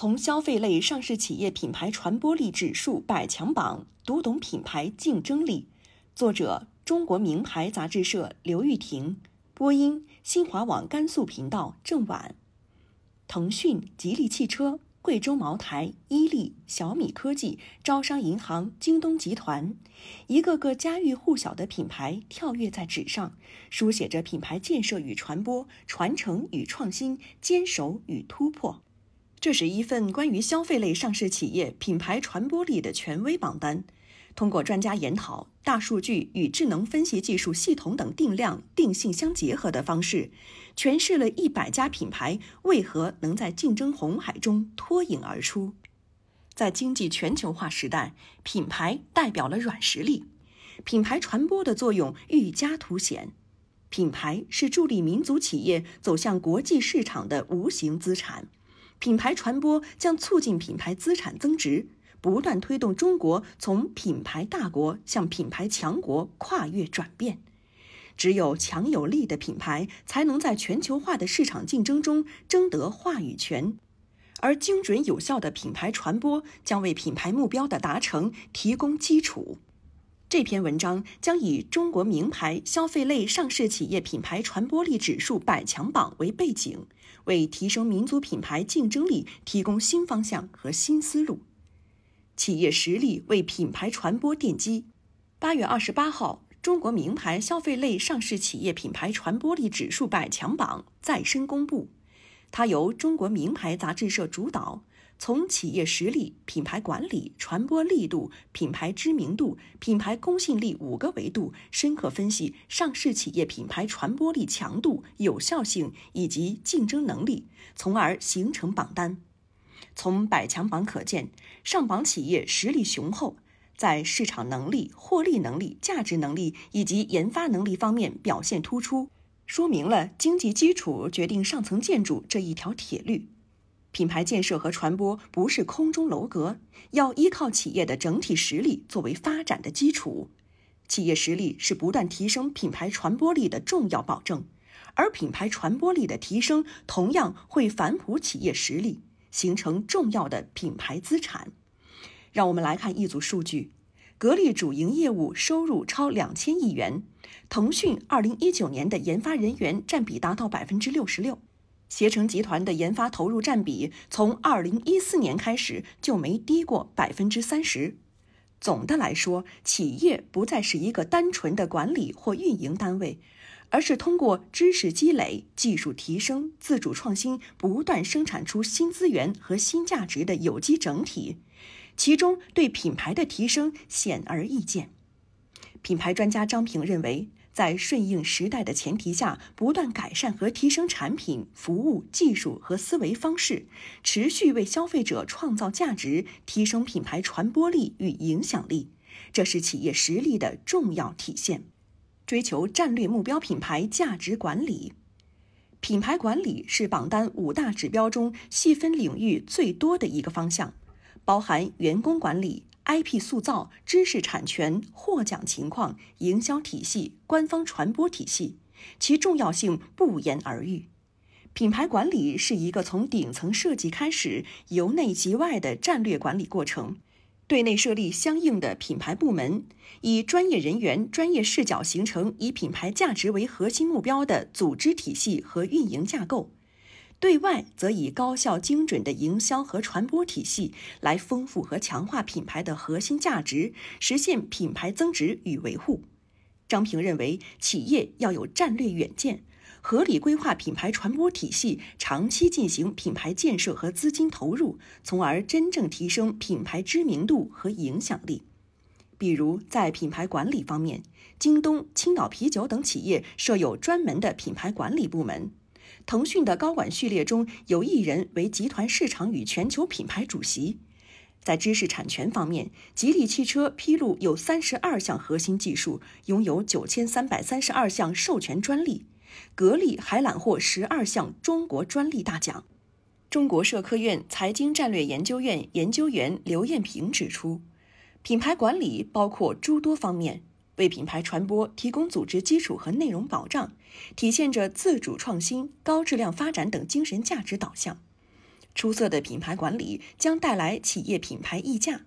从消费类上市企业品牌传播力指数百强榜读懂品牌竞争力。作者：中国名牌杂志社刘玉婷，播音：新华网甘肃频道郑婉。腾讯、吉利汽车。贵州茅台、伊利、小米科技、招商银行、京东集团，一个个家喻户晓的品牌跳跃在纸上，书写着品牌建设与传播、传承与创新、坚守与突破。这是一份关于消费类上市企业品牌传播力的权威榜单。通过专家研讨、大数据与智能分析技术系统等定量定性相结合的方式，诠释了一百家品牌为何能在竞争红海中脱颖而出。在经济全球化时代，品牌代表了软实力，品牌传播的作用愈加凸显。品牌是助力民族企业走向国际市场的无形资产，品牌传播将促进品牌资产增值。不断推动中国从品牌大国向品牌强国跨越转变。只有强有力的品牌，才能在全球化的市场竞争中争得话语权。而精准有效的品牌传播，将为品牌目标的达成提供基础。这篇文章将以中国名牌消费类上市企业品牌传播力指数百强榜为背景，为提升民族品牌竞争力提供新方向和新思路。企业实力为品牌传播奠基。八月二十八号，中国名牌消费类上市企业品牌传播力指数百强榜再申公布。它由中国名牌杂志社主导，从企业实力、品牌管理、传播力度、品牌知名度、品牌公信力五个维度，深刻分析上市企业品牌传播力强度、有效性以及竞争能力，从而形成榜单。从百强榜可见，上榜企业实力雄厚，在市场能力、获利能力、价值能力以及研发能力方面表现突出，说明了经济基础决定上层建筑这一条铁律。品牌建设和传播不是空中楼阁，要依靠企业的整体实力作为发展的基础。企业实力是不断提升品牌传播力的重要保证，而品牌传播力的提升同样会反哺企业实力。形成重要的品牌资产。让我们来看一组数据：格力主营业务收入超两千亿元，腾讯二零一九年的研发人员占比达到百分之六十六，携程集团的研发投入占比从二零一四年开始就没低过百分之三十。总的来说，企业不再是一个单纯的管理或运营单位。而是通过知识积累、技术提升、自主创新，不断生产出新资源和新价值的有机整体，其中对品牌的提升显而易见。品牌专家张平认为，在顺应时代的前提下，不断改善和提升产品、服务、技术和思维方式，持续为消费者创造价值，提升品牌传播力与影响力，这是企业实力的重要体现。追求战略目标品牌价值管理，品牌管理是榜单五大指标中细分领域最多的一个方向，包含员工管理、IP 塑造、知识产权、获奖情况、营销体系、官方传播体系，其重要性不言而喻。品牌管理是一个从顶层设计开始，由内及外的战略管理过程。对内设立相应的品牌部门，以专业人员、专业视角形成以品牌价值为核心目标的组织体系和运营架构；对外则以高效精准的营销和传播体系来丰富和强化品牌的核心价值，实现品牌增值与维护。张平认为，企业要有战略远见。合理规划品牌传播体系，长期进行品牌建设和资金投入，从而真正提升品牌知名度和影响力。比如，在品牌管理方面，京东、青岛啤酒等企业设有专门的品牌管理部门。腾讯的高管序列中有一人为集团市场与全球品牌主席。在知识产权方面，吉利汽车披露有三十二项核心技术，拥有九千三百三十二项授权专利。格力还揽获十二项中国专利大奖。中国社科院财经战略研究院研究员刘艳平指出，品牌管理包括诸多方面，为品牌传播提供组织基础和内容保障，体现着自主创新、高质量发展等精神价值导向。出色的品牌管理将带来企业品牌溢价，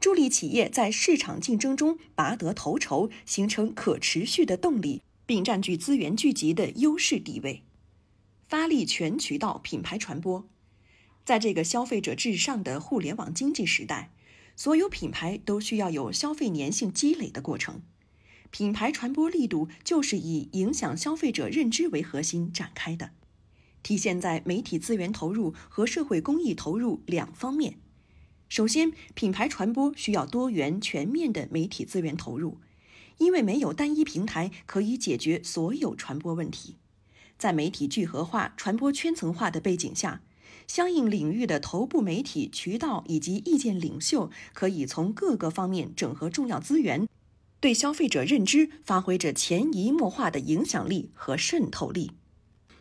助力企业在市场竞争中拔得头筹，形成可持续的动力，并占据资源聚集的优势地位。发力全渠道品牌传播，在这个消费者至上的互联网经济时代，所有品牌都需要有消费粘性积累的过程。品牌传播力度就是以影响消费者认知为核心展开的。体现在媒体资源投入和社会公益投入两方面。首先，品牌传播需要多元全面的媒体资源投入，因为没有单一平台可以解决所有传播问题。在媒体聚合化、传播圈层化的背景下，相应领域的头部媒体渠道以及意见领袖可以从各个方面整合重要资源，对消费者认知发挥着潜移默化的影响力和渗透力。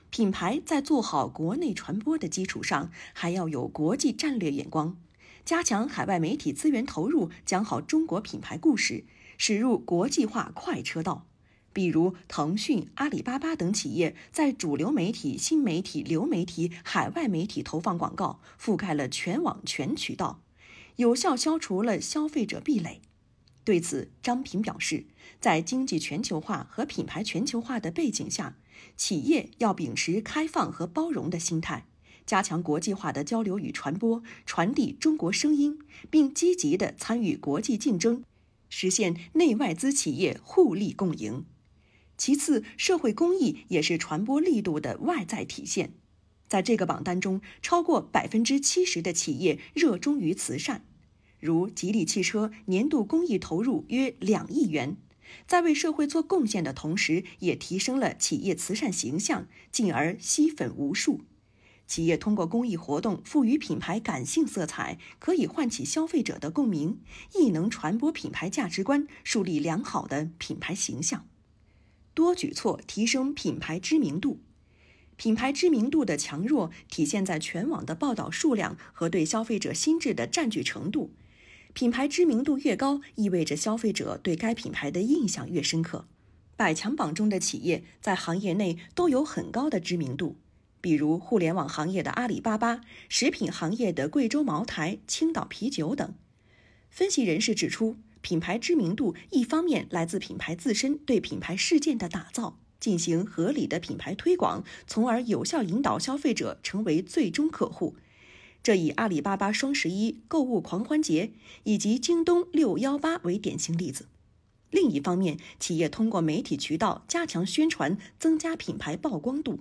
品牌在做好国内传播的基础上，还要有国际战略眼光，加强海外媒体资源投入，讲好中国品牌故事，驶入国际化快车道。比如，腾讯、阿里巴巴等企业在主流媒体、新媒体、流媒体、海外媒体投放广告，覆盖了全网全渠道，有效消除了消费者壁垒。对此，张平表示，在经济全球化和品牌全球化的背景下，企业要秉持开放和包容的心态，加强国际化的交流与传播，传递中国声音，并积极地参与国际竞争，实现内外资企业互利共赢。其次，社会公益也是传播力度的外在体现。在这个榜单中，超过百分之七十的企业热衷于慈善。如吉利汽车年度公益投入约两亿元，在为社会做贡献的同时，也提升了企业慈善形象，进而吸粉无数。企业通过公益活动赋予品牌感性色彩，可以唤起消费者的共鸣，亦能传播品牌价值观，树立良好的品牌形象。多举措提升品牌知名度，品牌知名度的强弱体现在全网的报道数量和对消费者心智的占据程度。品牌知名度越高，意味着消费者对该品牌的印象越深刻。百强榜中的企业在行业内都有很高的知名度，比如互联网行业的阿里巴巴、食品行业的贵州茅台、青岛啤酒等。分析人士指出，品牌知名度一方面来自品牌自身对品牌事件的打造，进行合理的品牌推广，从而有效引导消费者成为最终客户。这以阿里巴巴双十一购物狂欢节以及京东六幺八为典型例子。另一方面，企业通过媒体渠道加强宣传，增加品牌曝光度。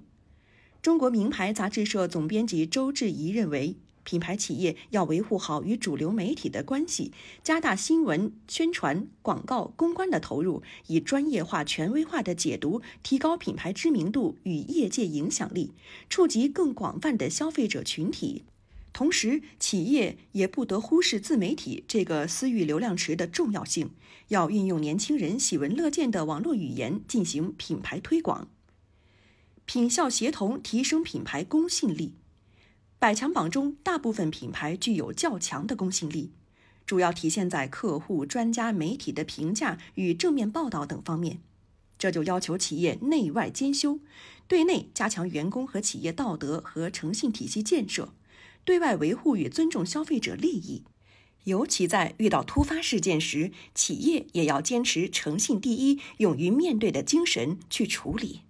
中国名牌杂志社总编辑周志怡认为，品牌企业要维护好与主流媒体的关系，加大新闻宣传、广告、公关的投入，以专业化、权威化的解读，提高品牌知名度与业界影响力，触及更广泛的消费者群体。同时，企业也不得忽视自媒体这个私域流量池的重要性，要运用年轻人喜闻乐见的网络语言进行品牌推广。品效协同提升品牌公信力。百强榜中，大部分品牌具有较强的公信力，主要体现在客户、专家、媒体的评价与正面报道等方面。这就要求企业内外兼修，对内加强员工和企业道德和诚信体系建设。对外维护与尊重消费者利益，尤其在遇到突发事件时，企业也要坚持诚信第一、勇于面对的精神去处理。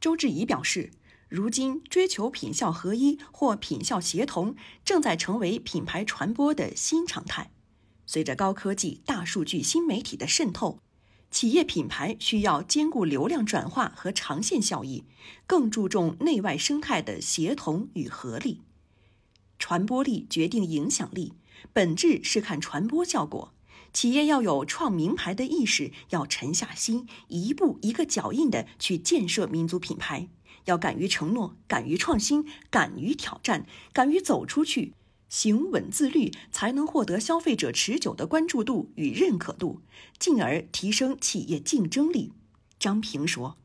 周志怡表示，如今追求品效合一或品效协同正在成为品牌传播的新常态。随着高科技、大数据、新媒体的渗透，企业品牌需要兼顾流量转化和长线效益，更注重内外生态的协同与合力。传播力决定影响力，本质是看传播效果。企业要有创名牌的意识，要沉下心，一步一个脚印的去建设民族品牌。要敢于承诺，敢于创新，敢于挑战，敢于走出去，行稳自律，才能获得消费者持久的关注度与认可度，进而提升企业竞争力。张平说。